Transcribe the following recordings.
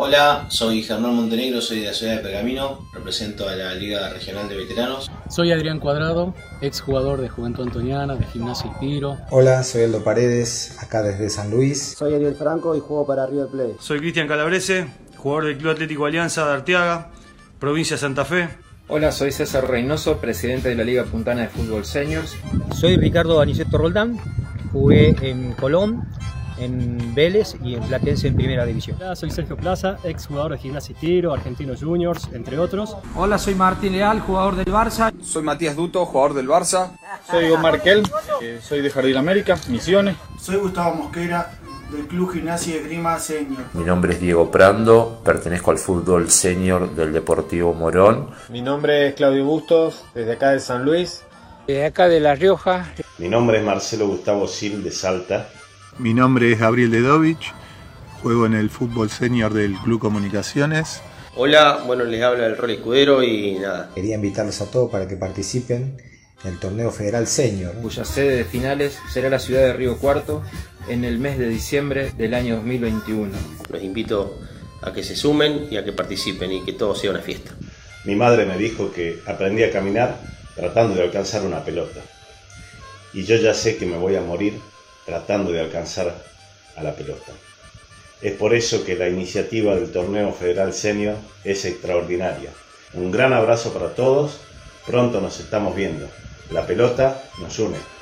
Hola, soy Germán Montenegro, soy de la ciudad de Pergamino, represento a la Liga Regional de Veteranos. Soy Adrián Cuadrado, ex jugador de Juventud Antoniana, de Gimnasia y Tiro. Hola, soy Aldo Paredes, acá desde San Luis. Soy Ariel Franco y juego para River Plate. Soy Cristian Calabrese, jugador del Club Atlético Alianza de Arteaga, provincia de Santa Fe. Hola, soy César Reynoso, presidente de la Liga Puntana de Fútbol Seniors. Soy Ricardo Aniceto Roldán, jugué en Colón, en Vélez y en Platense en Primera División. Hola, soy Sergio Plaza, ex jugador de Gimnasia y Tiro, Argentinos Juniors, entre otros. Hola, soy Martín Leal, jugador del Barça. Soy Matías Duto, jugador del Barça. Soy Omar Kel, soy de Jardín América, Misiones. Soy Gustavo Mosquera, del Club Gimnasia de Grima Senior. Mi nombre es Diego Prando, pertenezco al fútbol senior del Deportivo Morón. Mi nombre es Claudio Bustos, desde acá de San Luis. Desde acá de La Rioja. Mi nombre es Marcelo Gustavo Sil de Salta. Mi nombre es Gabriel Dedovich, juego en el fútbol senior del Club Comunicaciones. Hola, bueno, les habla el rol escudero y nada. Quería invitarlos a todos para que participen en el torneo federal senior. Cuya sede de finales será la ciudad de Río Cuarto en el mes de diciembre del año 2021. Los invito a que se sumen y a que participen y que todo sea una fiesta. Mi madre me dijo que aprendí a caminar tratando de alcanzar una pelota. Y yo ya sé que me voy a morir tratando de alcanzar a la pelota. Es por eso que la iniciativa del Torneo Federal Senior es extraordinaria. Un gran abrazo para todos, pronto nos estamos viendo. La pelota nos une.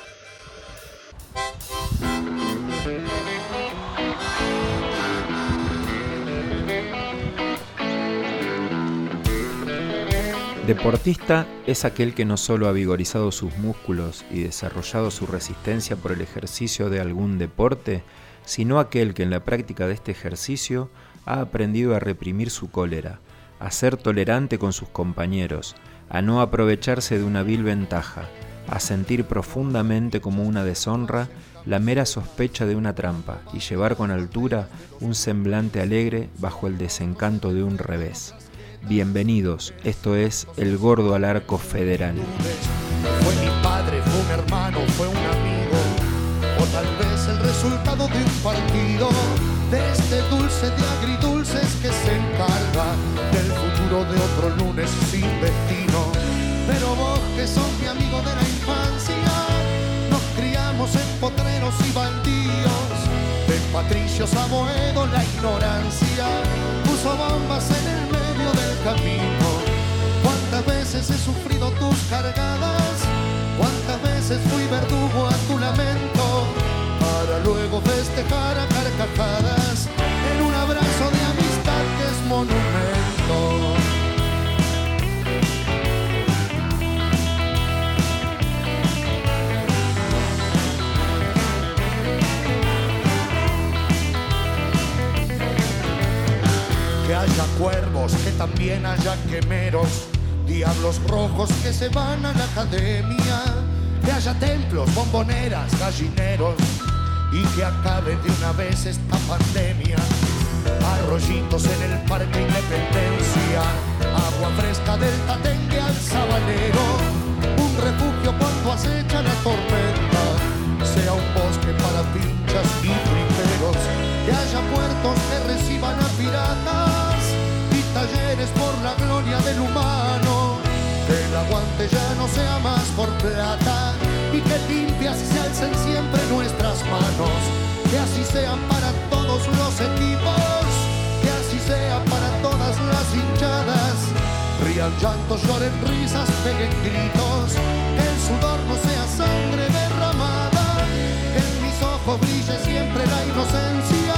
Deportista es aquel que no solo ha vigorizado sus músculos y desarrollado su resistencia por el ejercicio de algún deporte, sino aquel que en la práctica de este ejercicio ha aprendido a reprimir su cólera, a ser tolerante con sus compañeros, a no aprovecharse de una vil ventaja, a sentir profundamente como una deshonra la mera sospecha de una trampa y llevar con altura un semblante alegre bajo el desencanto de un revés. Bienvenidos, esto es El Gordo al Arco Federal. Fue mi padre, fue un hermano, fue un amigo, o tal vez el resultado de un partido, de este dulce de agridulces que se encarga del futuro de otro lunes sin destino. Pero vos que sos mi amigo de la infancia, nos criamos en potreros y baldíos, de patricios a boedo la ignorancia, puso bombas en el Cuántas veces he sufrido tus cargadas, cuántas veces fui verdugo a tu lamento, para luego festejar a carcajadas cuervos, que también haya quemeros, diablos rojos que se van a la academia, que haya templos, bomboneras, gallineros y que acabe de una vez esta pandemia. Arroyitos en el Parque Independencia, agua fresca del Tatengue al Sabanero, un refugio cuando acecha la tormenta, sea un bosque para pinchas y triperos, que haya puertos que reciban a piratas talleres por la gloria del humano, que el aguante ya no sea más por plata y que limpias se alcen siempre nuestras manos, que así sean para todos los equipos, que así sea para todas las hinchadas, rían llantos, lloren risas, peguen gritos, que el sudor no sea sangre derramada, que en mis ojos brille siempre la inocencia,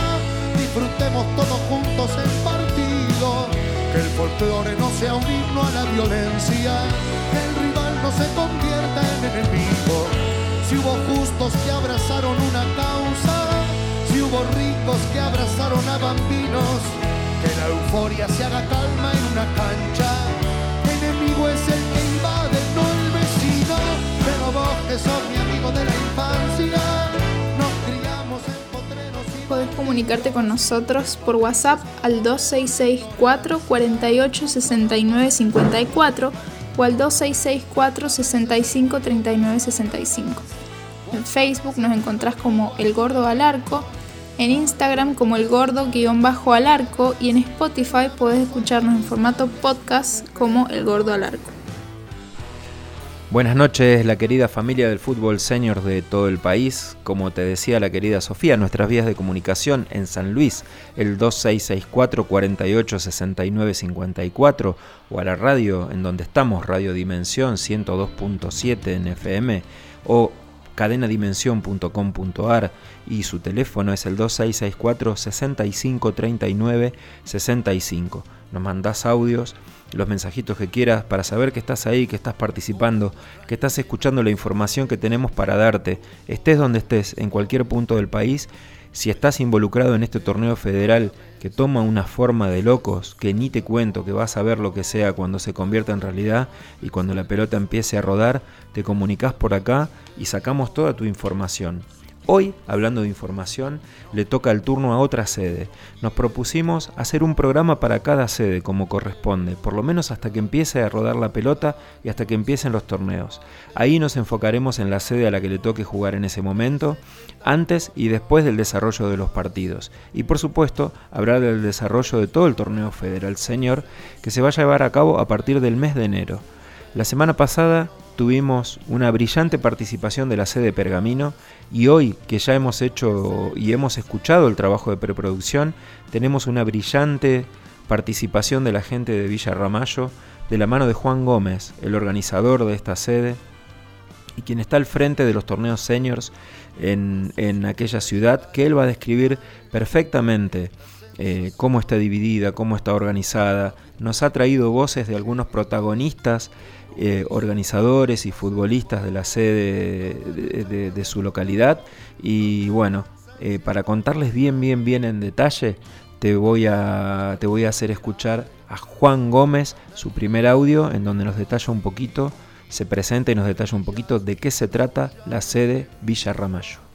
disfrutemos todos juntos el partido, que el folclore no sea un himno a la violencia, que el rival no se convierta en enemigo, si hubo justos que abrazaron una causa, si hubo ricos que abrazaron a bambinos, que la euforia se haga calma en una cancha. Enemigo es el que invade, no el vecino. Pero vos que sos mi amigo de la infancia, Podés comunicarte con nosotros por WhatsApp al 2664 48 69 54 o al 2664 65 39 65. En Facebook nos encontrás como El Gordo al Arco en Instagram como el gordo-al arco y en Spotify podés escucharnos en formato podcast como el gordo al arco. Buenas noches, la querida familia del fútbol senior de todo el país. Como te decía la querida Sofía, nuestras vías de comunicación en San Luis, el 2664 48 54 o a la radio en donde estamos, Radio Dimensión 102.7 en FM o cadenadimensión.com.ar y su teléfono es el 2664 65 65. Nos mandás audios los mensajitos que quieras para saber que estás ahí, que estás participando, que estás escuchando la información que tenemos para darte, estés donde estés, en cualquier punto del país, si estás involucrado en este torneo federal que toma una forma de locos, que ni te cuento que vas a ver lo que sea cuando se convierta en realidad y cuando la pelota empiece a rodar, te comunicas por acá y sacamos toda tu información. Hoy, hablando de información, le toca el turno a otra sede. Nos propusimos hacer un programa para cada sede como corresponde, por lo menos hasta que empiece a rodar la pelota y hasta que empiecen los torneos. Ahí nos enfocaremos en la sede a la que le toque jugar en ese momento, antes y después del desarrollo de los partidos. Y por supuesto, hablar del desarrollo de todo el torneo federal senior que se va a llevar a cabo a partir del mes de enero. La semana pasada tuvimos una brillante participación de la sede Pergamino y hoy que ya hemos hecho y hemos escuchado el trabajo de preproducción, tenemos una brillante participación de la gente de Villa Ramallo de la mano de Juan Gómez, el organizador de esta sede y quien está al frente de los torneos seniors en, aquella ciudad, que él va a describir perfectamente eh, cómo está dividida, cómo está organizada. Nos ha traído voces de algunos protagonistas eh, organizadores y futbolistas de la sede de, su localidad. Y bueno, eh, para contarles bien, bien, bien en detalle, te voy, a, te voy a hacer escuchar a Juan Gómez su primer audio, en donde nos detalla un poquito, se presenta y nos detalla un poquito de qué se trata la sede Villa Ramallo.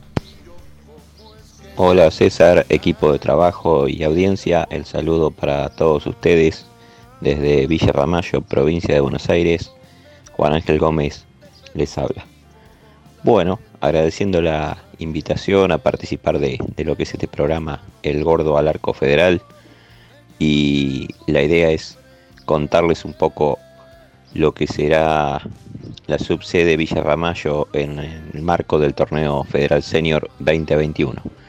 Hola César, equipo de trabajo y audiencia, el saludo para todos ustedes desde Villa Ramallo, provincia de Buenos Aires. Juan Ángel Gómez les habla. Bueno, agradeciendo la invitación a participar de, lo que es este programa El Gordo al Arco Federal y la idea es contarles un poco lo que será la subsede Villa Ramallo en el marco del torneo Federal Senior 2021.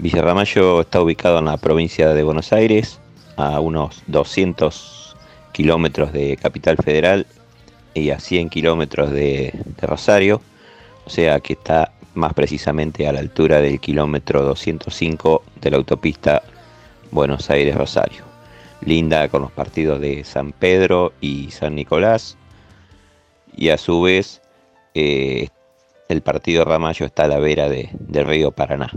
Villa Ramallo está ubicado en la provincia de Buenos Aires, a unos 200 kilómetros de Capital Federal y a 100 kilómetros de, Rosario, o sea que está más precisamente a la altura del kilómetro 205 de la autopista Buenos Aires-Rosario. Linda con los partidos de San Pedro y San Nicolás. Y a su vez, eh, el partido Ramallo está a la vera de, del río Paraná.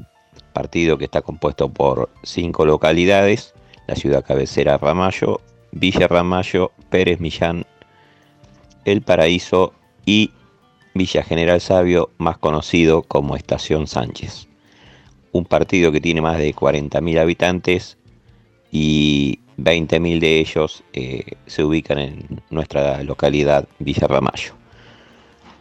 Partido que está compuesto por cinco localidades: la ciudad cabecera Ramallo, Villa Ramallo, Pérez Millán, el Paraíso y Villa General Sabio, más conocido como Estación Sánchez. Un partido que tiene más de 40.000 habitantes y 20.000 de ellos eh, se ubican en nuestra localidad Villa Ramallo.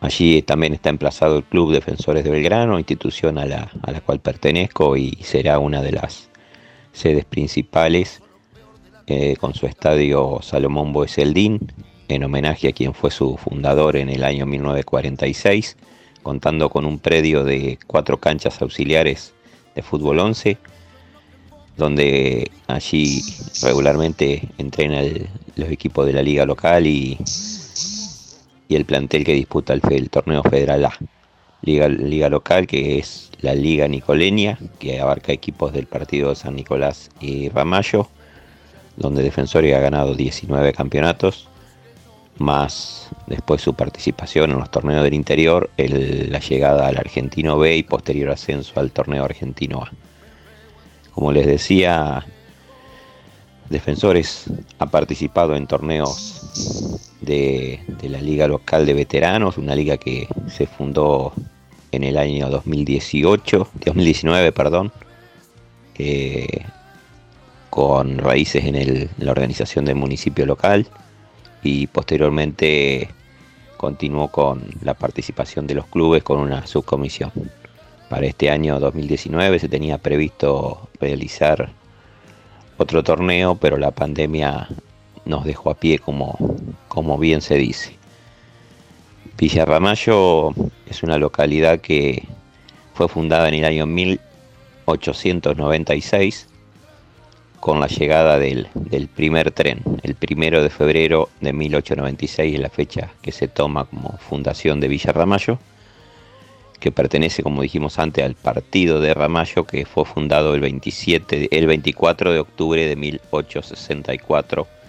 Allí también está emplazado el Club Defensores de Belgrano, institución a la, a la cual pertenezco y será una de las sedes principales eh, con su estadio Salomón Boeseldín, en homenaje a quien fue su fundador en el año 1946, contando con un predio de cuatro canchas auxiliares de fútbol 11, donde allí regularmente entrenan los equipos de la liga local y, y el plantel que disputa el, torneo federal A. Liga, liga local que es la Liga Nicoleña, que abarca equipos del partido de San Nicolás y Ramallo, donde Defensores ha ganado 19 campeonatos más después su participación en los torneos del interior, la llegada al Argentino B y posterior ascenso al torneo Argentino A. Como les decía, Defensores ha participado en torneos de, la Liga Local de Veteranos, una liga que se fundó en el año 2018, 2019, perdón, con raíces en la organización del municipio local y posteriormente continuó con la participación de los clubes con una subcomisión. Para este año 2019 se tenía previsto realizar otro torneo, pero la pandemia nos dejó a pie como, como bien se dice. Villarramayo es una localidad que fue fundada en el año 1896 con la llegada del, del, primer tren. El primero de febrero de 1896 es la fecha que se toma como fundación de Villa Ramallo, que pertenece, como dijimos antes, al partido de Ramallo, que fue fundado el, 27, el 24 de octubre de 1864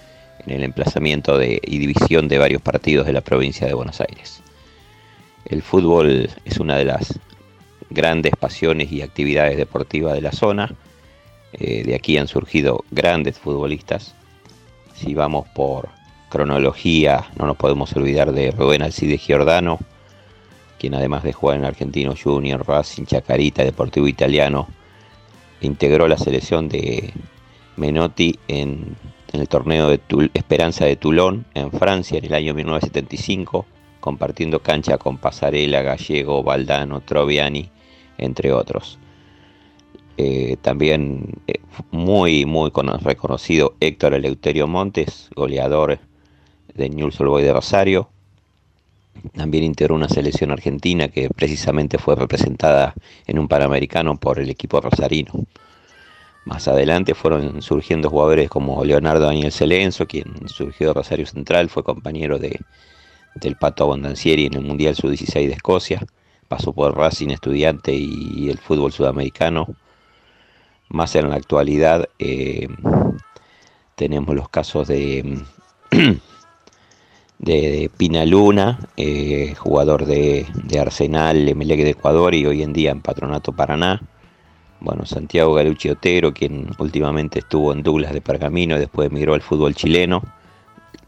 en el emplazamiento de, y división de varios partidos de la provincia de Buenos Aires. El fútbol es una de las grandes pasiones y actividades deportivas de la zona. Eh, de aquí han surgido grandes futbolistas. Si vamos por cronología, no nos podemos olvidar de Rubén Alcide Giordano, quien además de jugar en Argentino Junior, Racing, Chacarita, Deportivo Italiano, integró la selección de Menotti en, en el torneo de Esperanza de Toulon en Francia en el año 1975, compartiendo cancha con Pasarela, Gallego, Valdano, Troviani, entre otros. Eh, también eh, muy, muy reconocido Héctor Eleuterio Montes, goleador de Newell's Old Boys de Rosario. También integró una selección argentina que precisamente fue representada en un Panamericano por el equipo rosarino. Más adelante fueron surgiendo jugadores como Leonardo Daniel Celenzo, quien surgió de Rosario Central, fue compañero de, del Pato Abondancieri en el Mundial Sub-16 de Escocia, pasó por Racing Estudiante y el fútbol sudamericano. Más en la actualidad eh, tenemos los casos de, de Pinaluna, eh, jugador de, de Arsenal, Emelec de Ecuador y hoy en día en Patronato Paraná. Bueno, Santiago Galucci Otero, quien últimamente estuvo en Douglas de Pergamino y después emigró al fútbol chileno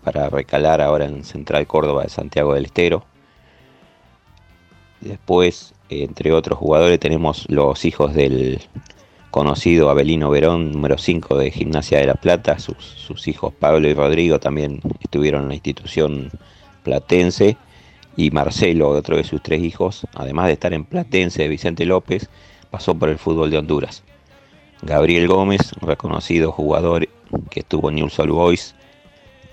para recalar ahora en Central Córdoba de Santiago del Estero. Después, entre otros jugadores, tenemos los hijos del conocido Abelino Verón, número 5 de Gimnasia de la Plata. Sus, sus, hijos Pablo y Rodrigo también estuvieron en la institución platense. Y Marcelo, otro de sus tres hijos, además de estar en Platense, Vicente López, pasó por el fútbol de Honduras. Gabriel Gómez, reconocido jugador que estuvo en Newell's Old Boys,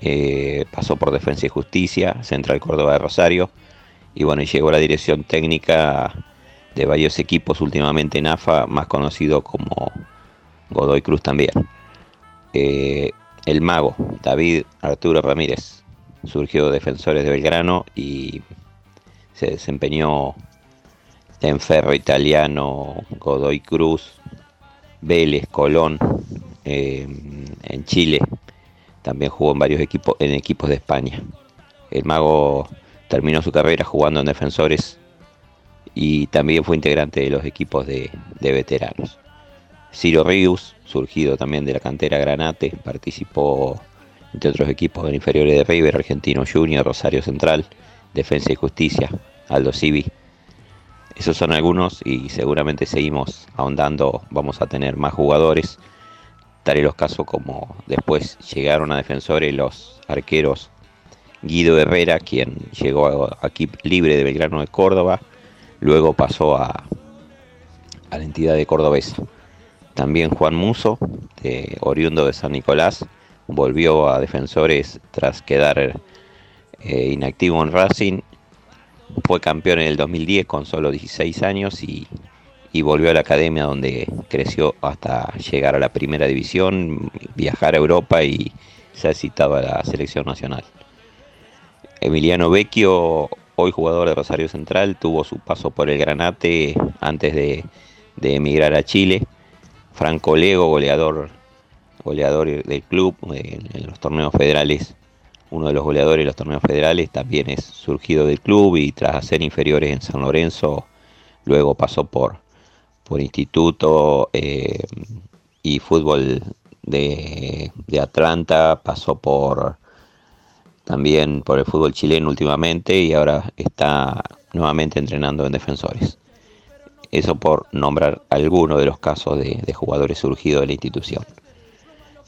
eh, pasó por Defensa y Justicia, Central Córdoba de Rosario, y bueno, llegó a la dirección técnica de varios equipos, últimamente en AFA, más conocido como Godoy Cruz también. Eh, el mago, David Arturo Ramírez, surgió de Defensores de Belgrano y se desempeñó en Ferro Italiano, Godoy Cruz, Vélez, Colón, eh, en Chile. También jugó en varios equipos, en equipos de España. El mago terminó su carrera jugando en defensores y también fue integrante de los equipos de, de veteranos. Ciro Rius, surgido también de la cantera Granate, participó entre otros equipos en inferiores de River, Argentino Junior, Rosario Central, Defensa y Justicia, Aldo Civi. Esos son algunos y seguramente seguimos ahondando, vamos a tener más jugadores. Daré los casos como después llegaron a defensores los arqueros Guido Herrera, quien llegó aquí libre de Belgrano de Córdoba, luego pasó a, a la entidad de Cordobesa. También Juan Muso, de, oriundo de San Nicolás, volvió a defensores tras quedar eh, inactivo en Racing. Fue campeón en el 2010 con solo 16 años y, y volvió a la academia donde creció hasta llegar a la primera división, viajar a Europa y ser citado a la selección nacional. Emiliano Vecchio, hoy jugador de Rosario Central, tuvo su paso por el Granate antes de, de emigrar a Chile. Franco Lego, goleador, goleador del club en, en, los torneos federales, uno de los goleadores de los torneos federales, también es surgido del club y tras hacer inferiores en San Lorenzo, luego pasó por, por instituto eh, y fútbol de, de Atlanta, pasó por también por el fútbol chileno últimamente y ahora está nuevamente entrenando en defensores. Eso por nombrar algunos de los casos de, de jugadores surgidos de la institución.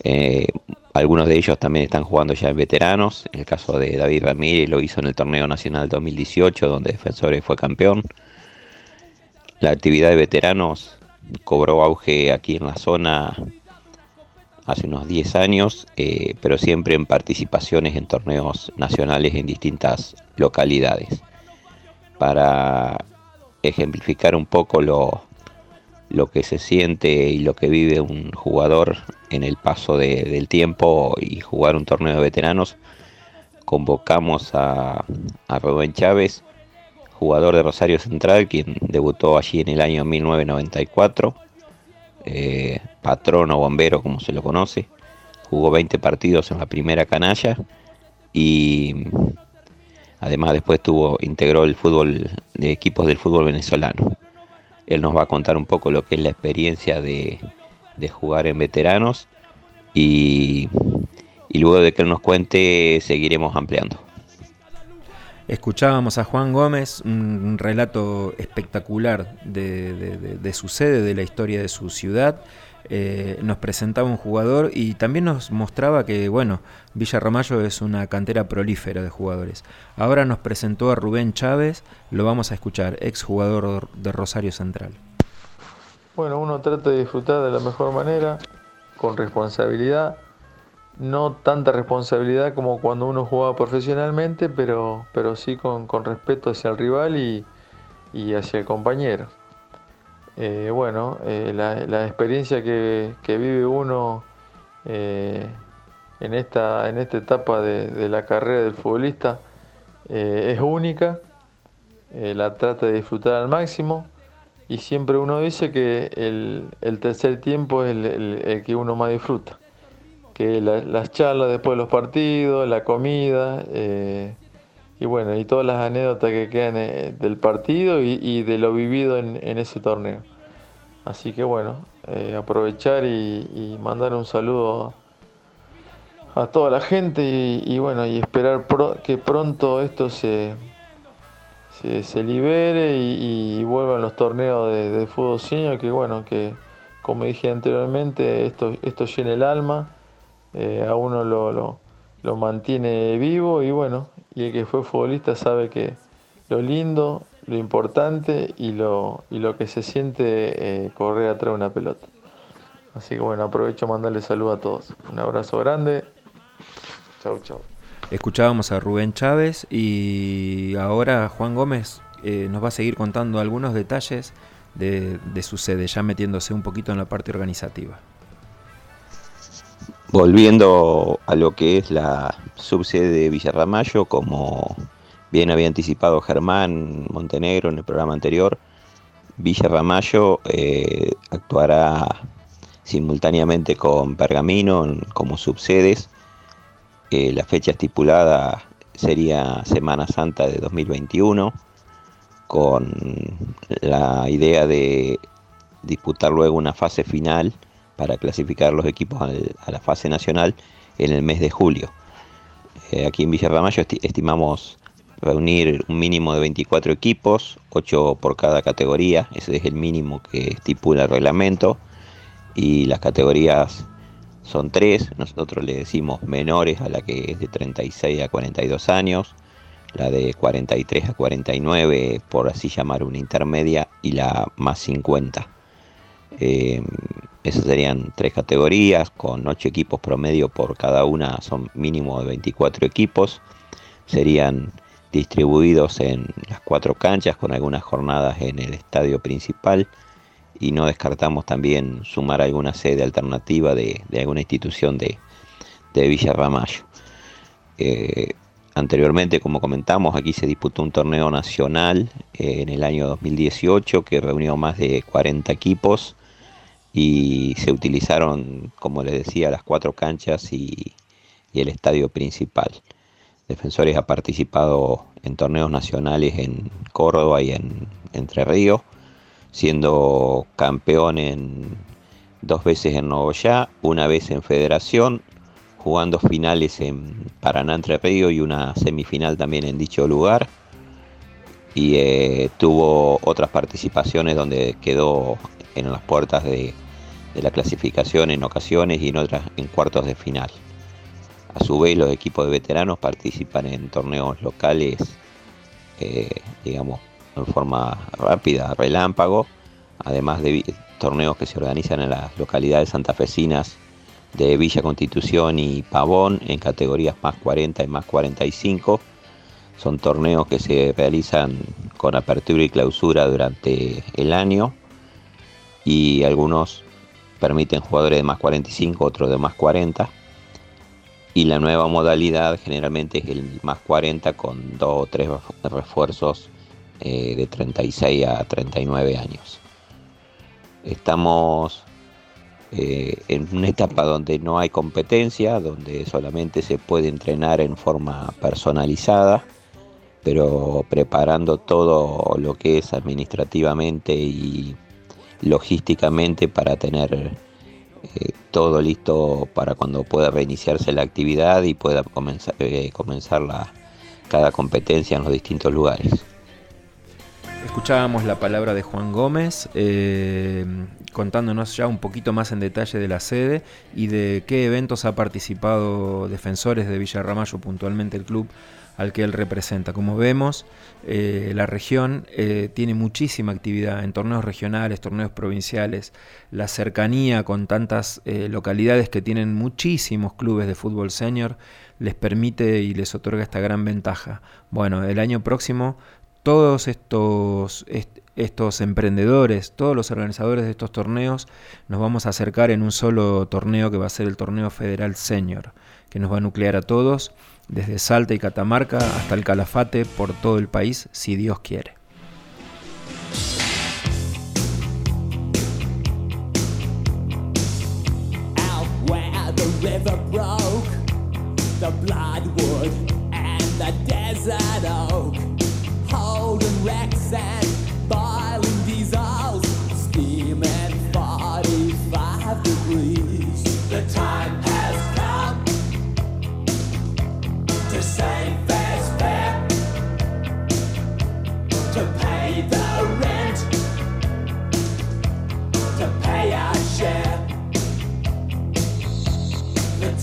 Eh, algunos de ellos también están jugando ya en veteranos. En el caso de David Ramírez lo hizo en el torneo nacional 2018 donde Defensores fue campeón. La actividad de veteranos cobró auge aquí en la zona hace unos 10 años, eh, pero siempre en participaciones en torneos nacionales en distintas localidades. Para ejemplificar un poco lo, lo que se siente y lo que vive un jugador en el paso del tiempo y jugar un torneo de veteranos, convocamos a, a Rubén Chávez, jugador de Rosario Central, quien debutó allí en el año 1994, eh, patrón o bombero como se lo conoce, jugó 20 partidos en la primera canalla y además después tuvo, integró el fútbol de equipos del fútbol venezolano. Él nos va a contar un poco lo que es la experiencia de, de jugar en veteranos y, y luego de que él nos cuente seguiremos ampliando. Escuchábamos a Juan Gómez, un relato espectacular de, de, de, de, su sede, de la historia de su ciudad. Eh, nos presentaba un jugador y también nos mostraba que, bueno, Villa Ramallo es una cantera prolífera de jugadores. Ahora nos presentó a Rubén Chávez, lo vamos a escuchar, ex jugador de Rosario Central. Bueno, uno trata de disfrutar de la mejor manera, con responsabilidad no tanta responsabilidad como cuando uno jugaba profesionalmente, pero, pero sí con, con respeto hacia el rival y, y hacia el compañero. Eh, bueno, eh, la, la, experiencia que, que vive uno eh, en, esta, en esta etapa de, la carrera del futbolista es única, la trata de disfrutar al máximo y siempre uno dice que el, el tercer tiempo es el, el, el que uno más disfruta que la, las charlas después de los partidos, la comida, eh, y bueno, y todas las anécdotas que quedan eh, del partido y, de lo vivido en, ese torneo. Así que bueno, eh, aprovechar y, mandar un saludo a toda la gente y, bueno, y esperar que pronto esto se, se, libere y, vuelvan los torneos de, de fútbol senior, que bueno, que como dije anteriormente, esto, esto llena el alma eh, a uno lo, lo, mantiene vivo y bueno, y el que fue futbolista sabe que lo lindo, lo importante y lo, y lo que se siente eh, correr atrás de una pelota. Así que bueno, aprovecho mandarle salud a todos. Un abrazo grande. Chau, chau. Escuchábamos a Rubén Chávez y ahora Juan Gómez eh, nos va a seguir contando algunos detalles de, de su sede, ya metiéndose un poquito en la parte organizativa. Volviendo a lo que es la subsede de Villarramayo, como bien había anticipado Germán Montenegro en el programa anterior, Villarramayo eh, actuará simultáneamente con Pergamino como subsedes. Eh, la fecha estipulada sería Semana Santa de 2021, con la idea de disputar luego una fase final para clasificar los equipos a la fase nacional en el mes de julio. Eh, aquí en Villarramayo esti estimamos reunir un mínimo de 24 equipos, 8 por cada categoría, ese es el mínimo que estipula el reglamento, y las categorías son tres, nosotros le decimos menores a la que es de 36 a 42 años, la de 43 a 49 por así llamar una intermedia y la más 50. Eh, esas serían tres categorías con ocho equipos promedio por cada una, son mínimo de 24 equipos. Serían distribuidos en las cuatro canchas con algunas jornadas en el estadio principal y no descartamos también sumar alguna sede alternativa de, alguna institución de, de Villa Ramallo. Eh, anteriormente, como comentamos, aquí se disputó un torneo nacional eh, en el año 2018 que reunió más de 40 equipos y se utilizaron, como les decía, las cuatro canchas y, el estadio principal. Defensores ha participado en torneos nacionales en Córdoba y en Entre Ríos, siendo campeón en dos veces en Nogoyá, una vez en Federación, jugando finales en Paraná Entre y una semifinal también en dicho lugar. Y eh, tuvo otras participaciones donde quedó en las puertas de, de la clasificación en ocasiones y en otras en cuartos de final. A su vez, los equipos de veteranos participan en torneos locales, eh, digamos, en forma rápida, relámpago, además de torneos que se organizan en las localidades santafesinas de Villa Constitución y Pavón en categorías más 40 y más 45. Son torneos que se realizan con apertura y clausura durante el año y algunos permiten jugadores de más 45, otros de más 40. Y la nueva modalidad generalmente es el más 40 con dos o tres refuerzos eh, de 36 a 39 años. Estamos eh, en una etapa donde no hay competencia, donde solamente se puede entrenar en forma personalizada, pero preparando todo lo que es administrativamente y logísticamente para tener eh, todo listo para cuando pueda reiniciarse la actividad y pueda comenzar, eh, comenzar la, cada competencia en los distintos lugares. Escuchábamos la palabra de Juan Gómez, contándonos ya un poquito más en detalle de la sede y de qué eventos ha participado defensores de Villarramayo, puntualmente el club al que él representa. Como vemos, eh, la región eh, tiene muchísima actividad en torneos regionales, torneos provinciales, la cercanía con tantas localidades que tienen muchísimos clubes de fútbol senior les permite y les otorga esta gran ventaja. Bueno, el año próximo todos estos, estos emprendedores, todos los organizadores de estos torneos, nos vamos a acercar en un solo torneo que va a ser el torneo federal senior, que nos va a nuclear a todos, desde Salta y Catamarca hasta el Calafate, por todo el país, si Dios quiere.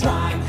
The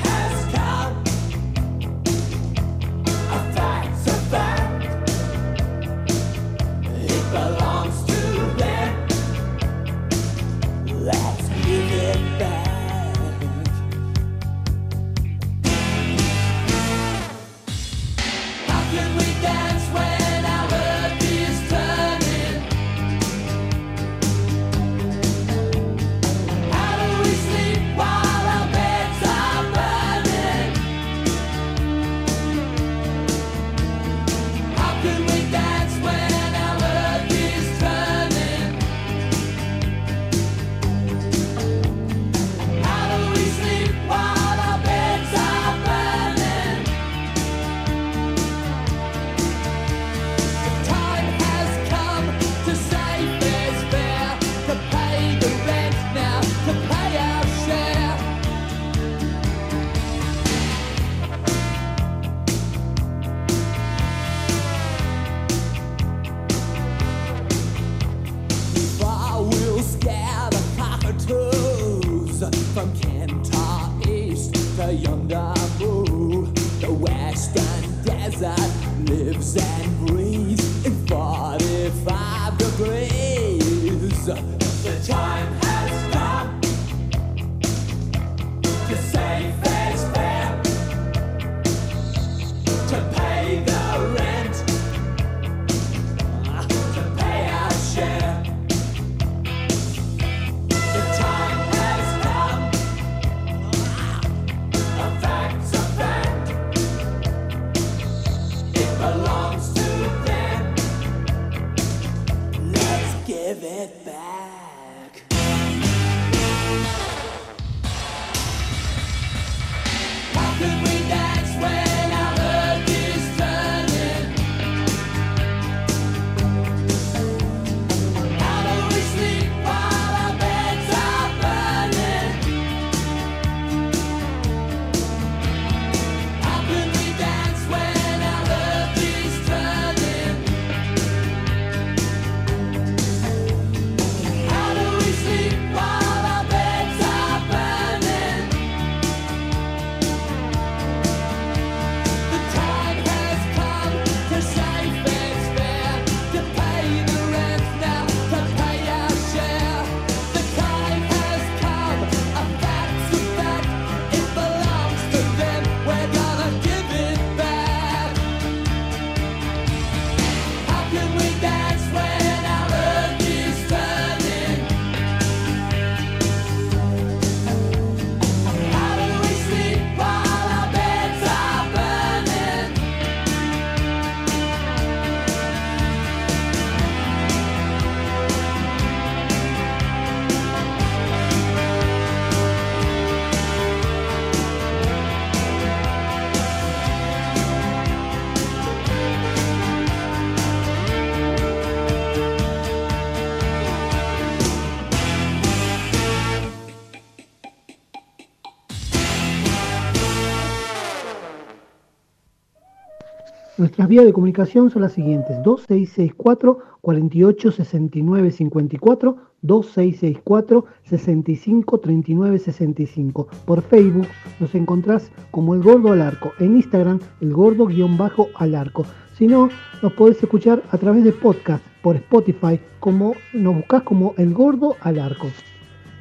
Nuestras vías de comunicación son las siguientes: 2664 48 69 54, 2664 65 39 65. Por Facebook nos encontrás como El Gordo al Arco, en Instagram El Gordo-al Arco. Si no, nos podés escuchar a través de podcast por Spotify, como nos buscás como El Gordo al Arco.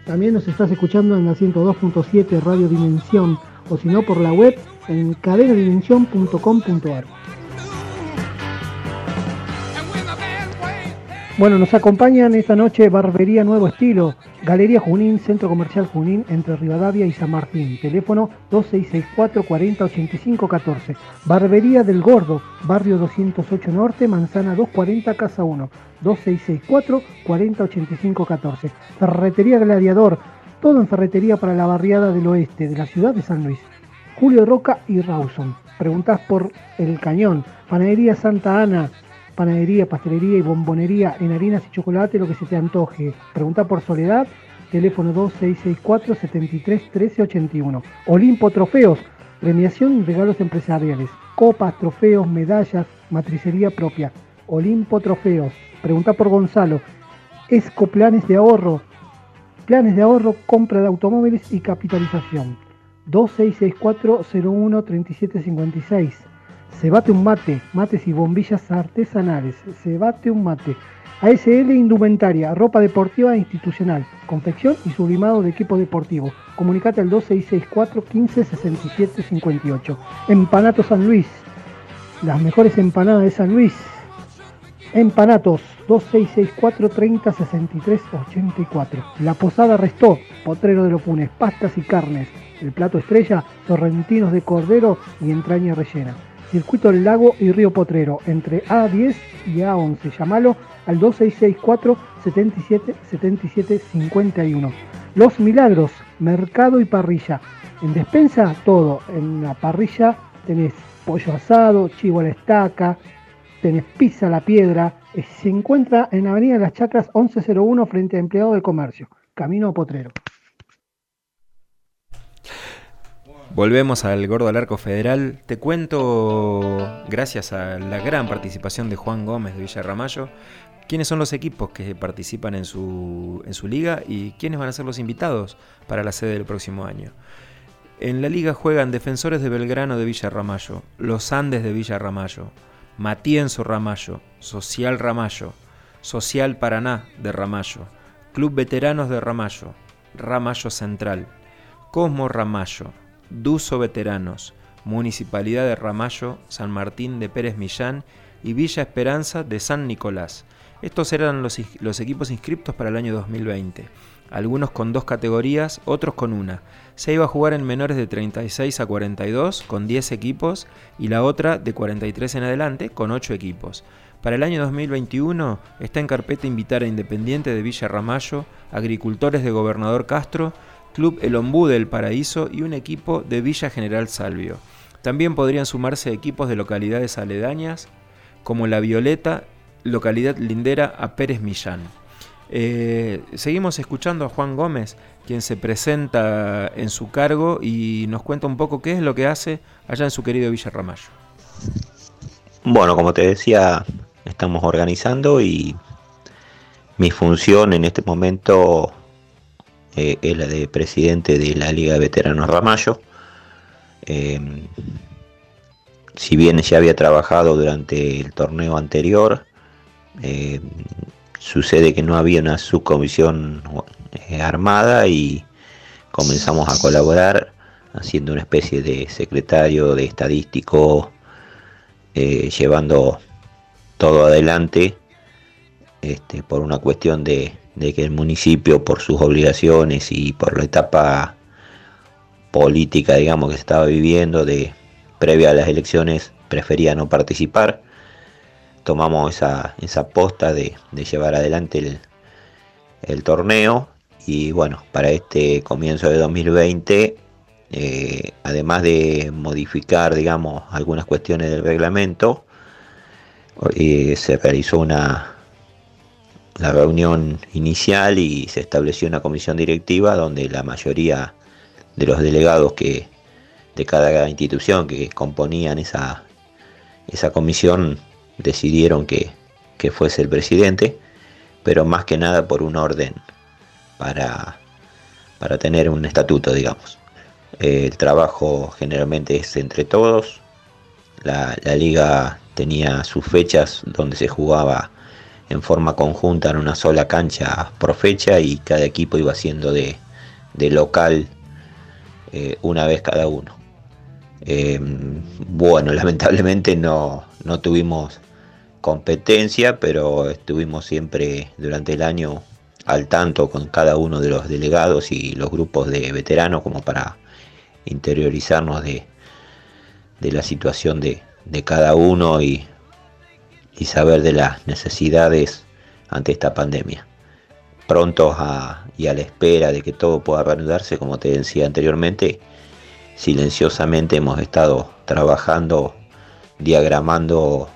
También nos estás escuchando en la 102.7 Radio Dimensión o si no por la web en cadenadimensión.com.ar. Bueno, nos acompañan esta noche Barbería Nuevo Estilo, Galería Junín, Centro Comercial Junín, entre Rivadavia y San Martín. Teléfono 2664 40 85 14. Barbería del Gordo, Barrio 208 Norte, Manzana 240, Casa 1. 2664 40 85 14. Ferretería Gladiador, todo en ferretería para la barriada del oeste de la ciudad de San Luis. Julio Roca y Rawson. Preguntás por El Cañón, Panadería Santa Ana, panadería, pastelería y bombonería en harinas y chocolate, lo que se te antoje. Pregunta por Soledad, teléfono 2664 73 Olimpo Trofeos, premiación y regalos empresariales. Copas, trofeos, medallas, matricería propia. Olimpo Trofeos. Pregunta por Gonzalo. Esco Planes de Ahorro. Planes de ahorro, compra de automóviles y capitalización. 2664 01 3756 se bate un mate, mates y bombillas artesanales. Se bate un mate. ASL Indumentaria, ropa deportiva e institucional, confección y sublimado de equipo deportivo. Comunicate al 2664 15 67 58. Empanato San Luis, las mejores empanadas de San Luis. Empanatos 2664 30 63 84. La Posada Restó, Potrero de Lopunes, pastas y carnes. El plato estrella, torrentinos de cordero y entraña rellena. Circuito del Lago y Río Potrero, entre A10 y A11. Llámalo al 2664 77 77 51. Los Milagros, mercado y parrilla. En despensa, todo. En la parrilla tenés pollo asado, chivo a la estaca, tenés pizza a la piedra. Se encuentra en Avenida las Chacras 1101 frente a Empleado de Comercio, Camino Potrero. Volvemos al Gordo al Arco Federal. Te cuento, gracias a la gran participación de Juan Gómez de Villarramayo, quiénes son los equipos que participan en su, en su liga y quiénes van a ser los invitados para la sede del próximo año. En la liga juegan Defensores de Belgrano de Villarramayo, Los Andes de Villarramayo, Matienzo Ramallo, Social Ramallo, Social Paraná de Ramallo, Club Veteranos de Ramallo, Ramallo Central, Cosmo Ramallo, Duso Veteranos, Municipalidad de Ramallo, San Martín de Pérez Millán y Villa Esperanza de San Nicolás. Estos eran los, los, equipos inscriptos para el año 2020, algunos con dos categorías, otros con una. Se iba a jugar en menores de 36 a 42 con 10 equipos y la otra de 43 en adelante con 8 equipos. Para el año 2021 está en carpeta invitar a Independiente de Villa Ramallo, agricultores de Gobernador Castro, Club El Ombú del Paraíso y un equipo de Villa General Salvio. También podrían sumarse equipos de localidades aledañas como La Violeta, localidad lindera a Pérez Millán. Eh, seguimos escuchando a Juan Gómez, quien se presenta en su cargo y nos cuenta un poco qué es lo que hace allá en su querido Villa Ramallo. Bueno, como te decía, estamos organizando y mi función en este momento eh, es la de presidente de la Liga de Veteranos Ramallo. Em, si bien ya había trabajado durante el torneo anterior, em, sucede que no había una subcomisión eh, armada y comenzamos a colaborar haciendo una especie de secretario de estadístico, eh, llevando todo adelante este, por una cuestión de, de que el municipio por sus obligaciones y por la etapa política digamos que se estaba viviendo de previa a las elecciones prefería no participar tomamos esa, esa posta de, llevar adelante el, torneo. Y bueno para este comienzo de 2020 eh, además de modificar digamos algunas cuestiones del reglamento eh, se realizó una la reunión inicial y se estableció una comisión directiva donde la mayoría de los delegados que de cada institución que componían esa, esa comisión decidieron que, que fuese el presidente, pero más que nada por un orden para, para tener un estatuto, digamos. El trabajo generalmente es entre todos. La, la, liga tenía sus fechas donde se jugaba en forma conjunta en una sola cancha por fecha y cada equipo iba siendo de, de local eh, una vez cada uno. Eh, bueno, lamentablemente no, no tuvimos competencia, pero estuvimos siempre durante el año al tanto con cada uno de los delegados y los grupos de veteranos como para interiorizarnos de, de la situación de, de cada uno y, y, saber de las necesidades ante esta pandemia. Prontos a, y a la espera de que todo pueda reanudarse, como te decía anteriormente, silenciosamente hemos estado trabajando, diagramando,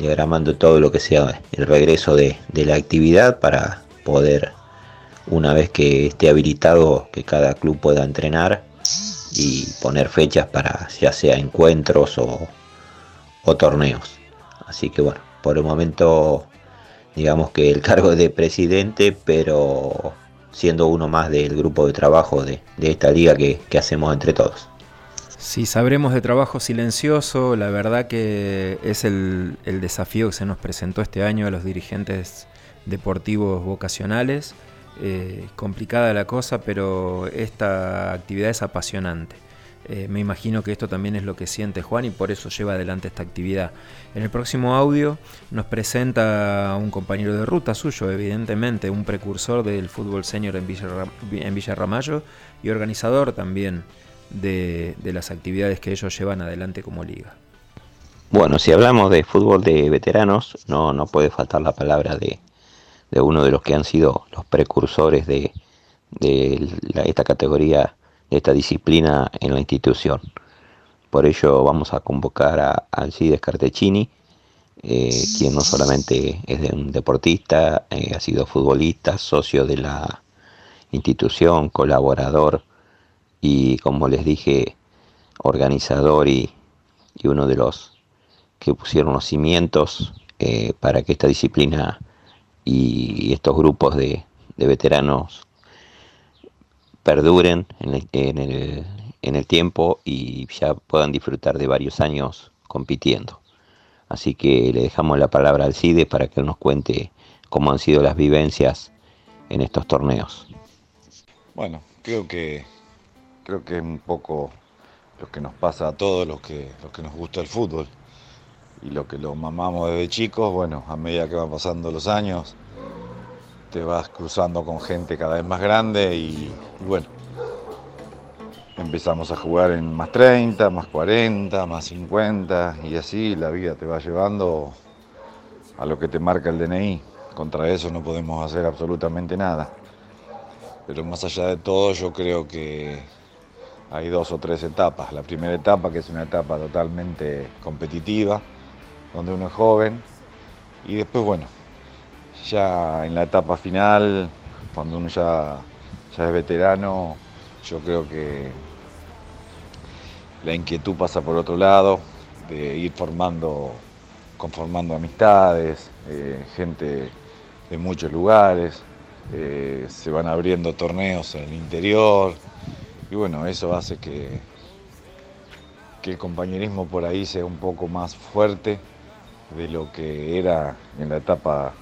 diagramando todo lo que sea el regreso de, de la actividad para poder, una vez que esté habilitado, que cada club pueda entrenar y poner fechas para ya sea encuentros o, o torneos. Así que bueno, por el momento digamos que el cargo de presidente, pero siendo uno más del grupo de trabajo de, de esta liga que, que, hacemos entre todos. Si sabremos de trabajo silencioso, la verdad que es el, el desafío que se nos presentó este año a los dirigentes deportivos vocacionales. Eh, complicada la cosa, pero esta actividad es apasionante. Eh, me imagino que esto también es lo que siente Juan y por eso lleva adelante esta actividad. En el próximo audio nos presenta un compañero de ruta suyo, evidentemente, un precursor del fútbol senior en Villa, Ramallo y organizador también de, las actividades que ellos llevan adelante como liga. Bueno, si hablamos de fútbol de veteranos, no, no puede faltar la palabra de, uno de los que han sido los precursores de, esta categoría, esta disciplina en la institución. Por ello vamos a convocar a Alcides Cartecini, eh, quien no solamente es un deportista, eh, ha sido futbolista, socio de la institución, colaborador y, como les dije, organizador y, y uno de los que pusieron los cimientos eh, para que esta disciplina y estos grupos de, de veteranos perduren en el, tiempo y ya puedan disfrutar de varios años compitiendo. Así que le dejamos la palabra al CIDE para que nos cuente cómo han sido las vivencias en estos torneos. Bueno, creo que creo que es un poco lo que nos pasa a todos los que, los que nos gusta el fútbol y lo que lo mamamos desde chicos, bueno, a medida que van pasando los años, te vas cruzando con gente cada vez más grande y, y bueno, empezamos a jugar en más 30, más 40, más 50 y así la vida te va llevando a lo que te marca el DNI. Contra eso no podemos hacer absolutamente nada. Pero más allá de todo yo creo que hay dos o tres etapas. La primera etapa que es una etapa totalmente competitiva, donde uno es joven, y después, bueno, ya en la etapa final, cuando uno ya, ya es veterano, yo creo que la inquietud pasa por otro lado, de ir formando, conformando amistades, eh, gente de muchos lugares, eh, se van abriendo torneos en el interior, y bueno, eso hace que, que el compañerismo por ahí sea un poco más fuerte de lo que era en la etapa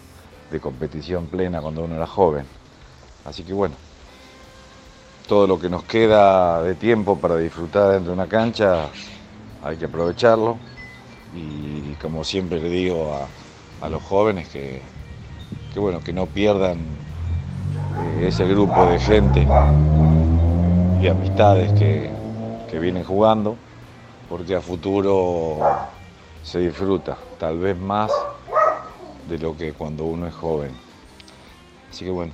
de competición plena cuando uno era joven. Así que bueno, todo lo que nos queda de tiempo para disfrutar dentro de una cancha hay que aprovecharlo y como siempre le digo a, a los jóvenes que, que, bueno, que no pierdan eh, ese grupo de gente y amistades que, que vienen jugando porque a futuro se disfruta, tal vez más de lo que cuando uno es joven. Así que bueno,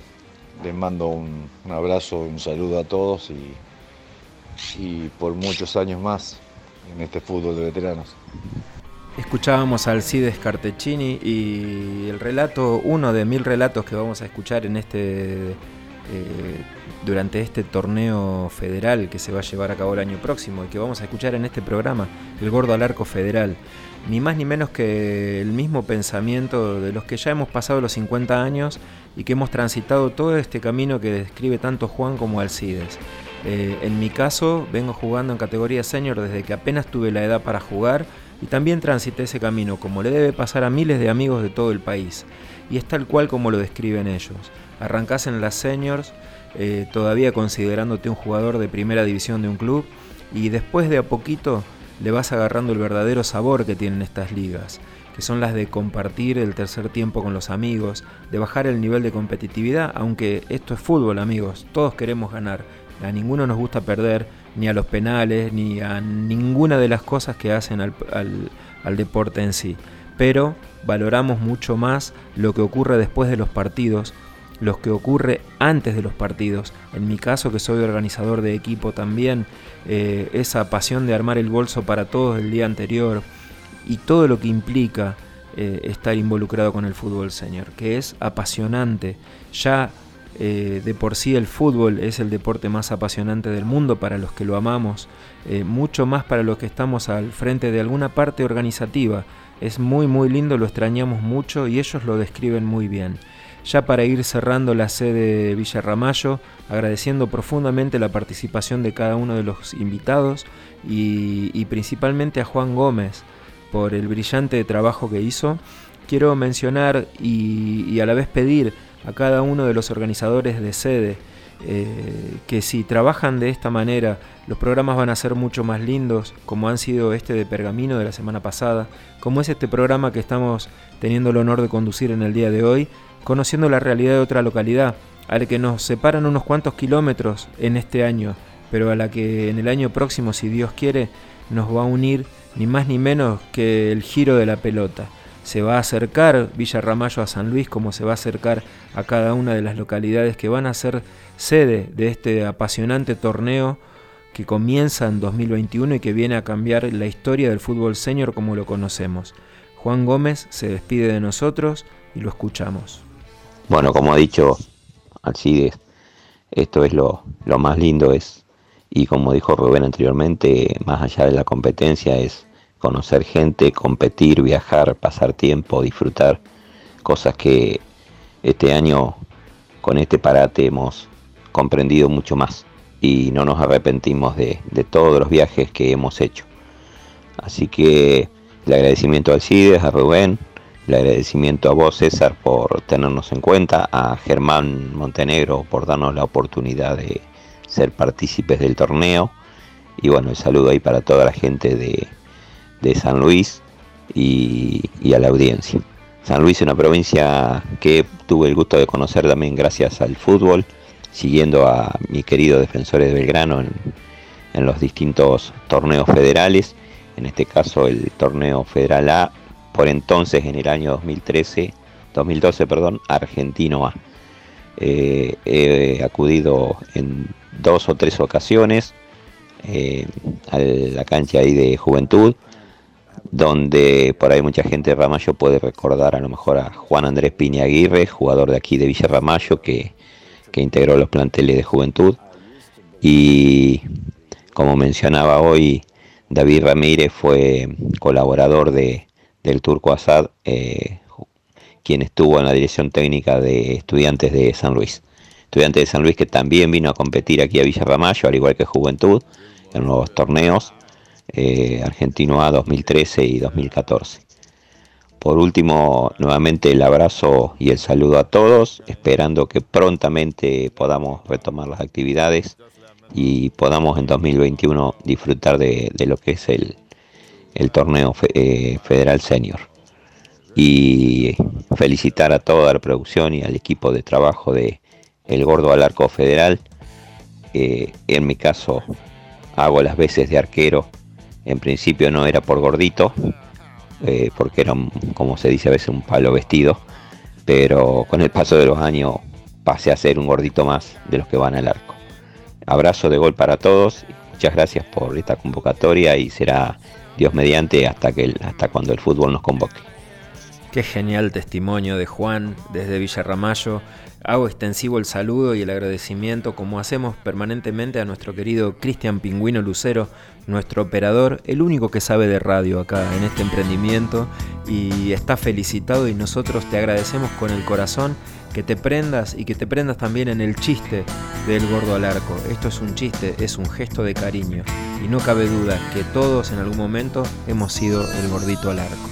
les mando un, un abrazo, un saludo a todos y, y por muchos años más en este fútbol de veteranos. Escuchábamos a Alcides Cartecini y el relato, uno de mil relatos que vamos a escuchar en este eh, durante este torneo federal que se va a llevar a cabo el año próximo y que vamos a escuchar en este programa, el Gordo al Arco Federal. Ni más ni menos que el mismo pensamiento de los que ya hemos pasado los 50 años y que hemos transitado todo este camino que describe tanto Juan como Alcides. Eh, en mi caso, vengo jugando en categoría senior desde que apenas tuve la edad para jugar y también transité ese camino, como le debe pasar a miles de amigos de todo el país. Y es tal cual como lo describen ellos. Arrancás en las seniors, eh, todavía considerándote un jugador de primera división de un club, y después de a poquito le vas agarrando el verdadero sabor que tienen estas ligas, que son las de compartir el tercer tiempo con los amigos, de bajar el nivel de competitividad, aunque esto es fútbol amigos, todos queremos ganar, a ninguno nos gusta perder, ni a los penales, ni a ninguna de las cosas que hacen al, al deporte en sí. Pero valoramos mucho más lo que ocurre después de los partidos, lo que ocurre antes de los partidos. En mi caso, que soy organizador de equipo también, eh, esa pasión de armar el bolso para todos el día anterior y todo lo que implica eh, estar involucrado con el fútbol, señor, que es apasionante. Ya eh, de por sí el fútbol es el deporte más apasionante del mundo para los que lo amamos, mucho más para los que estamos al frente de alguna parte organizativa. Es muy muy lindo, lo extrañamos mucho y ellos lo describen muy bien. Ya para ir cerrando la sede de Villa agradeciendo profundamente la participación de cada uno de los invitados y, principalmente a Juan Gómez por el brillante trabajo que hizo, quiero mencionar y, a la vez pedir a cada uno de los organizadores de sede eh, que si trabajan de esta manera, los programas van a ser mucho más lindos, como han sido este de Pergamino de la semana pasada, como es este programa que estamos teniendo el honor de conducir en el día de hoy, conociendo la realidad de otra localidad, a la que nos separan unos cuantos kilómetros en este año, pero a la que en el año próximo, si Dios quiere, nos va a unir ni más ni menos que el giro de la pelota. Se va a acercar Villa Ramallo a San Luis como se va a acercar a cada una de las localidades que van a ser sede de este apasionante torneo que comienza en 2021 y que viene a cambiar la historia del fútbol senior como lo conocemos. Juan Gómez se despide de nosotros y lo escuchamos. Bueno, como ha dicho Alcides, esto es lo, más lindo, es, y como dijo Rubén anteriormente, más allá de la competencia, es conocer gente, competir, viajar, pasar tiempo, disfrutar, cosas que este año con este parate hemos comprendido mucho más y no nos arrepentimos de, de todos los viajes que hemos hecho. Así que el agradecimiento a Alcides, a Rubén, el agradecimiento a vos, César, por tenernos en cuenta, a Germán Montenegro por darnos la oportunidad de ser partícipes del torneo. Y bueno, el saludo ahí para toda la gente de, San Luis y, a la audiencia. San Luis es una provincia que tuve el gusto de conocer también gracias al fútbol, siguiendo a mi querido defensores de Belgrano en los distintos torneos federales, en este caso el torneo federal A por entonces en el año 2013, 2012, perdón, Argentino A. Eh, he acudido en dos o tres ocasiones eh, a la cancha ahí de juventud, donde por ahí mucha gente de Ramallo puede recordar a lo mejor a Juan Andrés Piña Aguirre, jugador de aquí de Villa Ramallo, que, que integró los planteles de juventud. Y como mencionaba hoy, David Ramírez fue colaborador de, del turco Asad, eh, quien estuvo en la dirección técnica de estudiantes de San Luis. Estudiantes de San Luis que también vino a competir aquí a Villa Ramallo, al igual que Juventud, en nuevos torneos, eh, Argentino A 2013 y 2014. Por último, nuevamente el abrazo y el saludo a todos, esperando que prontamente podamos retomar las actividades y podamos en 2021 disfrutar de lo que es el, el torneo eh, federal senior. Y felicitar a toda la producción y al equipo de trabajo de El Gordo al Arco Federal. en mi caso hago las veces de arquero. En principio no era por gordito, eh, porque era, como se dice a veces, un palo vestido. Pero con el paso de los años pasé a ser un gordito más de los que van al arco. Abrazo de gol para todos. Muchas gracias por esta convocatoria y será Dios mediante hasta que hasta cuando el fútbol nos convoque. Qué genial testimonio de Juan desde Villarramayo. Hago extensivo el saludo y el agradecimiento como hacemos permanentemente a nuestro querido Cristian Pingüino Lucero, nuestro operador, el único que sabe de radio acá en este emprendimiento y está felicitado y nosotros te agradecemos con el corazón que te prendas y que te prendas también en el chiste del gordo al arco. Esto es un chiste, es un gesto de cariño y no cabe duda que todos en algún momento hemos sido el gordito al arco.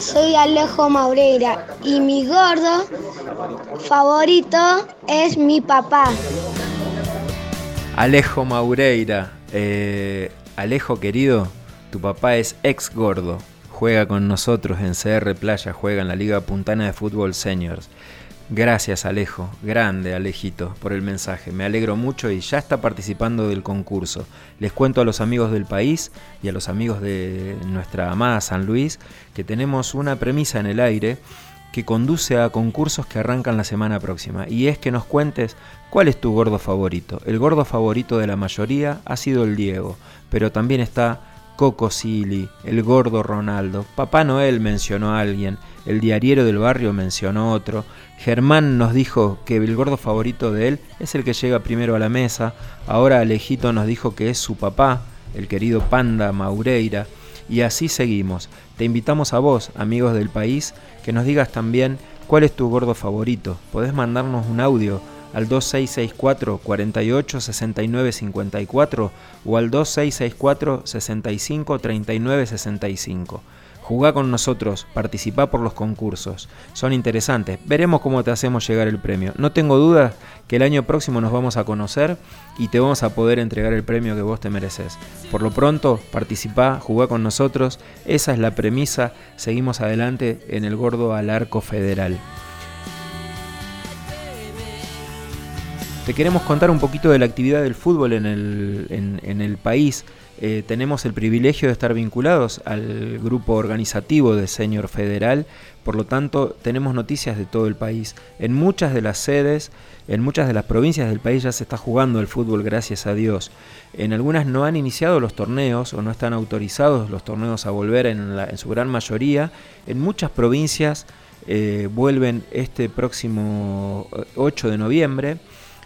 Soy Alejo Maureira y mi gordo favorito es mi papá. Alejo Maureira. Eh, Alejo querido, tu papá es ex gordo. Juega con nosotros en CR Playa, juega en la Liga Puntana de Fútbol Seniors. Gracias Alejo, grande Alejito, por el mensaje. Me alegro mucho y ya está participando del concurso. Les cuento a los amigos del país y a los amigos de nuestra amada San Luis que tenemos una premisa en el aire que conduce a concursos que arrancan la semana próxima. Y es que nos cuentes cuál es tu gordo favorito. El gordo favorito de la mayoría ha sido el Diego, pero también está Coco Silly, el gordo Ronaldo. Papá Noel mencionó a alguien, el diariero del barrio mencionó otro. Germán nos dijo que el gordo favorito de él es el que llega primero a la mesa. Ahora Alejito nos dijo que es su papá, el querido Panda Maureira. Y así seguimos. Te invitamos a vos, amigos del país, que nos digas también cuál es tu gordo favorito. Podés mandarnos un audio al 2664 48 69 54 o al 2664 65 39 65. Jugá con nosotros, participa por los concursos. Son interesantes. Veremos cómo te hacemos llegar el premio. No tengo duda que el año próximo nos vamos a conocer y te vamos a poder entregar el premio que vos te mereces. Por lo pronto, participa, jugá con nosotros. Esa es la premisa. Seguimos adelante en el gordo al arco federal. Te queremos contar un poquito de la actividad del fútbol en el, en, el país. Eh, tenemos el privilegio de estar vinculados al grupo organizativo de Señor Federal, por lo tanto tenemos noticias de todo el país. En muchas de las sedes, en muchas de las provincias del país ya se está jugando el fútbol, gracias a Dios. En algunas no han iniciado los torneos o no están autorizados los torneos a volver en, su gran mayoría. En muchas provincias eh, vuelven este próximo 8 de noviembre.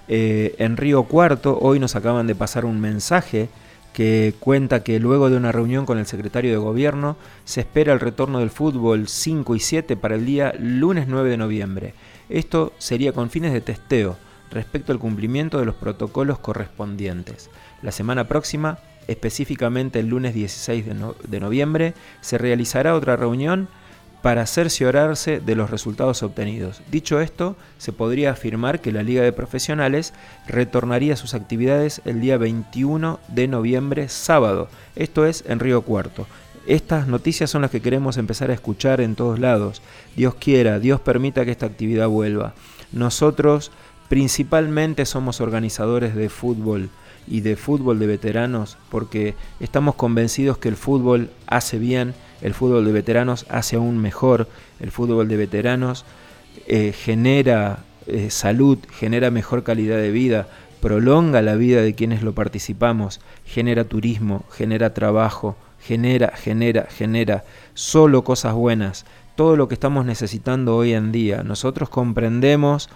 Eh, en Río Cuarto hoy nos acaban de pasar un mensaje que cuenta que luego de una reunión con el secretario de gobierno se espera el retorno del fútbol 5 y 7 para el día lunes 9 de noviembre. Esto sería con fines de testeo respecto al cumplimiento de los protocolos correspondientes. La semana próxima, específicamente el lunes 16 de noviembre, se realizará otra reunión para cerciorarse de los resultados obtenidos. Dicho esto, se podría afirmar que la Liga de Profesionales retornaría a sus actividades el día 21 de noviembre, sábado, esto es en Río Cuarto. Estas noticias son las que queremos empezar a escuchar en todos lados. Dios quiera, Dios permita que esta actividad vuelva. Nosotros principalmente somos organizadores de fútbol y de fútbol de veteranos porque estamos convencidos que el fútbol hace bien el fútbol de veteranos hace aún mejor, el fútbol de veteranos eh, genera eh, salud, genera mejor calidad de vida, prolonga la vida de quienes lo participamos, genera turismo, genera trabajo, genera, genera, genera solo cosas buenas, todo lo que estamos necesitando hoy en día. Nosotros comprendemos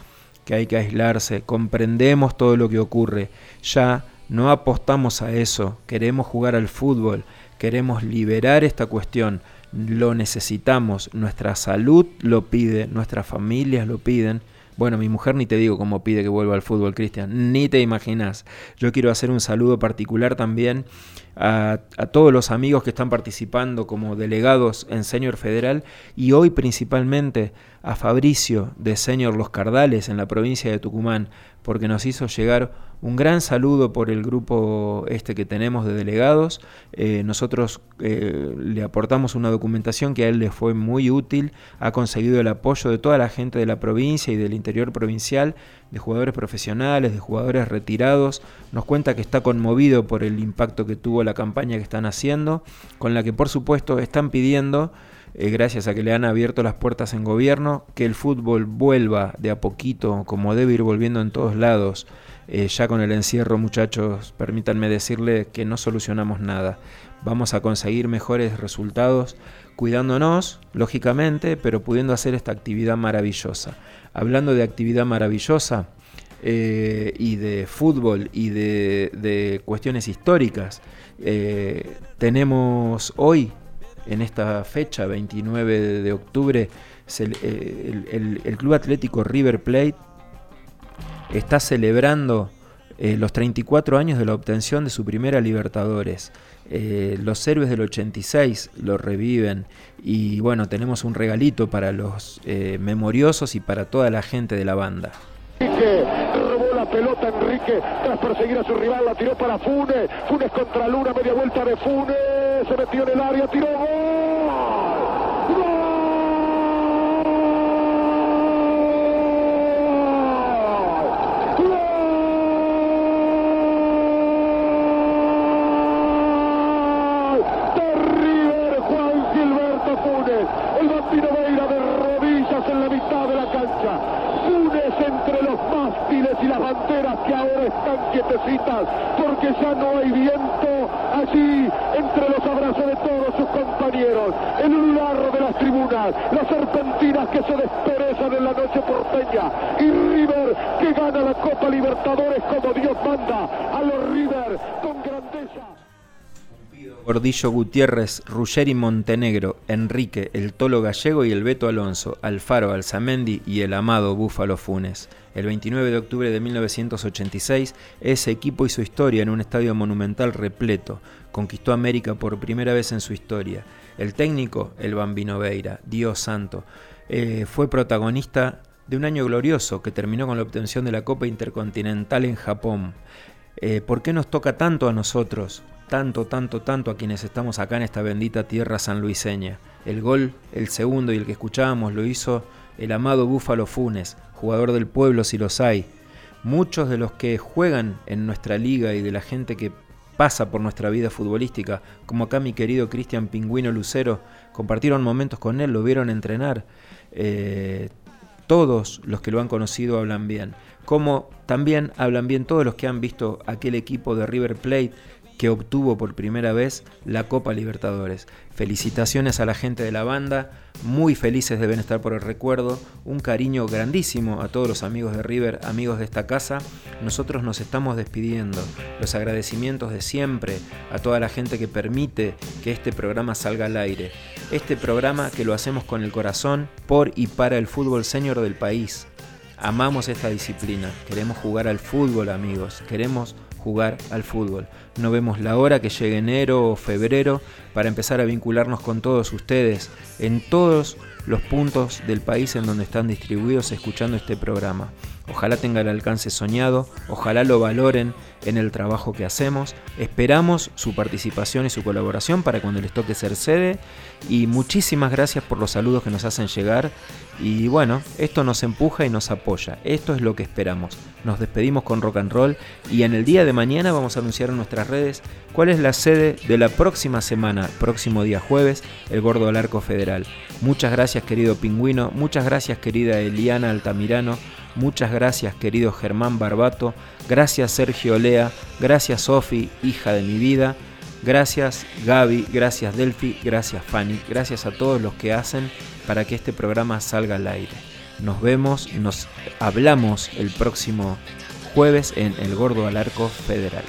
que hay que aislarse, comprendemos todo lo que ocurre, ya no apostamos a eso, queremos jugar al fútbol, queremos liberar esta cuestión, lo necesitamos, nuestra salud lo pide, nuestras familias lo piden. Bueno, mi mujer ni te digo cómo pide que vuelva al fútbol, Cristian, ni te imaginas. Yo quiero hacer un saludo particular también a, a, todos los amigos que están participando como delegados en Señor Federal y hoy principalmente a Fabricio de Señor Los Cardales en la provincia de Tucumán, porque nos hizo llegar un gran saludo por el grupo este que tenemos de delegados. Eh, nosotros eh, le aportamos una documentación que a él le fue muy útil, ha conseguido el apoyo de toda la gente de la provincia y del interior provincial, de jugadores profesionales, de jugadores retirados. Nos cuenta que está conmovido por el impacto que tuvo la campaña que están haciendo, con la que por supuesto están pidiendo eh, gracias a que le han abierto las puertas en gobierno, que el fútbol vuelva de a poquito, como debe ir volviendo en todos lados. Eh, ya con el encierro, muchachos, permítanme decirle que no solucionamos nada. Vamos a conseguir mejores resultados cuidándonos, lógicamente, pero pudiendo hacer esta actividad maravillosa. Hablando de actividad maravillosa eh, y de fútbol y de, cuestiones históricas, tenemos hoy en esta fecha, 29 de octubre, eh, el, Club Atlético River Plate está celebrando eh, los 34 años de la obtención de su primera Libertadores. Eh, los héroes del 86 lo reviven y bueno, tenemos un regalito para los memoriosos y para toda la gente de la banda. Robó la pelota Enrique tras perseguir a su rival, la tiró para Funes, Funes contra Luna, media vuelta de Funes, se metió en el área, tiró gol. ¡Gol! El bambino Veira de rodillas en la mitad de la cancha. Funes entre los mástiles y las banderas que ahora están quietecitas porque ya no hay viento allí entre los abrazos de todos sus compañeros. El ulular de las tribunas, las serpentinas que se desperezan en la noche porteña y River que gana la Copa Libertadores como Dios manda a los River con grandeza. Gordillo Gutiérrez, Ruggeri Montenegro, Enrique, el Tolo Gallego y el Beto Alonso, Alfaro Alzamendi y el amado Búfalo Funes. El 29 de octubre de 1986, ese equipo hizo historia en un estadio monumental repleto. Conquistó América por primera vez en su historia. El técnico, el Bambino Veira, Dios santo, eh, fue protagonista de un año glorioso que terminó con la obtención de la Copa Intercontinental en Japón. Eh, ¿Por qué nos toca tanto a nosotros? tanto, tanto, tanto a quienes estamos acá en esta bendita tierra sanluiseña. El gol, el segundo y el que escuchábamos, lo hizo el amado Búfalo Funes, jugador del pueblo si los hay. Muchos de los que juegan en nuestra liga y de la gente que pasa por nuestra vida futbolística, como acá mi querido Cristian Pingüino Lucero, compartieron momentos con él, lo vieron entrenar. Eh, todos los que lo han conocido hablan bien. Como también hablan bien todos los que han visto aquel equipo de River Plate que obtuvo por primera vez la Copa Libertadores. Felicitaciones a la gente de la banda, muy felices deben estar por el recuerdo, un cariño grandísimo a todos los amigos de River, amigos de esta casa. Nosotros nos estamos despidiendo, los agradecimientos de siempre a toda la gente que permite que este programa salga al aire. Este programa que lo hacemos con el corazón por y para el fútbol senior del país. Amamos esta disciplina, queremos jugar al fútbol amigos, queremos jugar al fútbol. No vemos la hora que llegue enero o febrero para empezar a vincularnos con todos ustedes en todos los puntos del país en donde están distribuidos escuchando este programa. Ojalá tenga el alcance soñado, ojalá lo valoren en el trabajo que hacemos. Esperamos su participación y su colaboración para cuando les toque ser sede. Y muchísimas gracias por los saludos que nos hacen llegar. Y bueno, esto nos empuja y nos apoya. Esto es lo que esperamos. Nos despedimos con rock and roll y en el día de mañana vamos a anunciar en nuestras redes cuál es la sede de la próxima semana, próximo día jueves, el Gordo al Arco Federal. Muchas gracias querido Pingüino, muchas gracias querida Eliana Altamirano. Muchas gracias querido Germán Barbato, gracias Sergio Lea, gracias Sofi, hija de mi vida, gracias Gaby, gracias Delphi, gracias Fanny, gracias a todos los que hacen para que este programa salga al aire. Nos vemos, nos hablamos el próximo jueves en El Gordo al Arco Federal.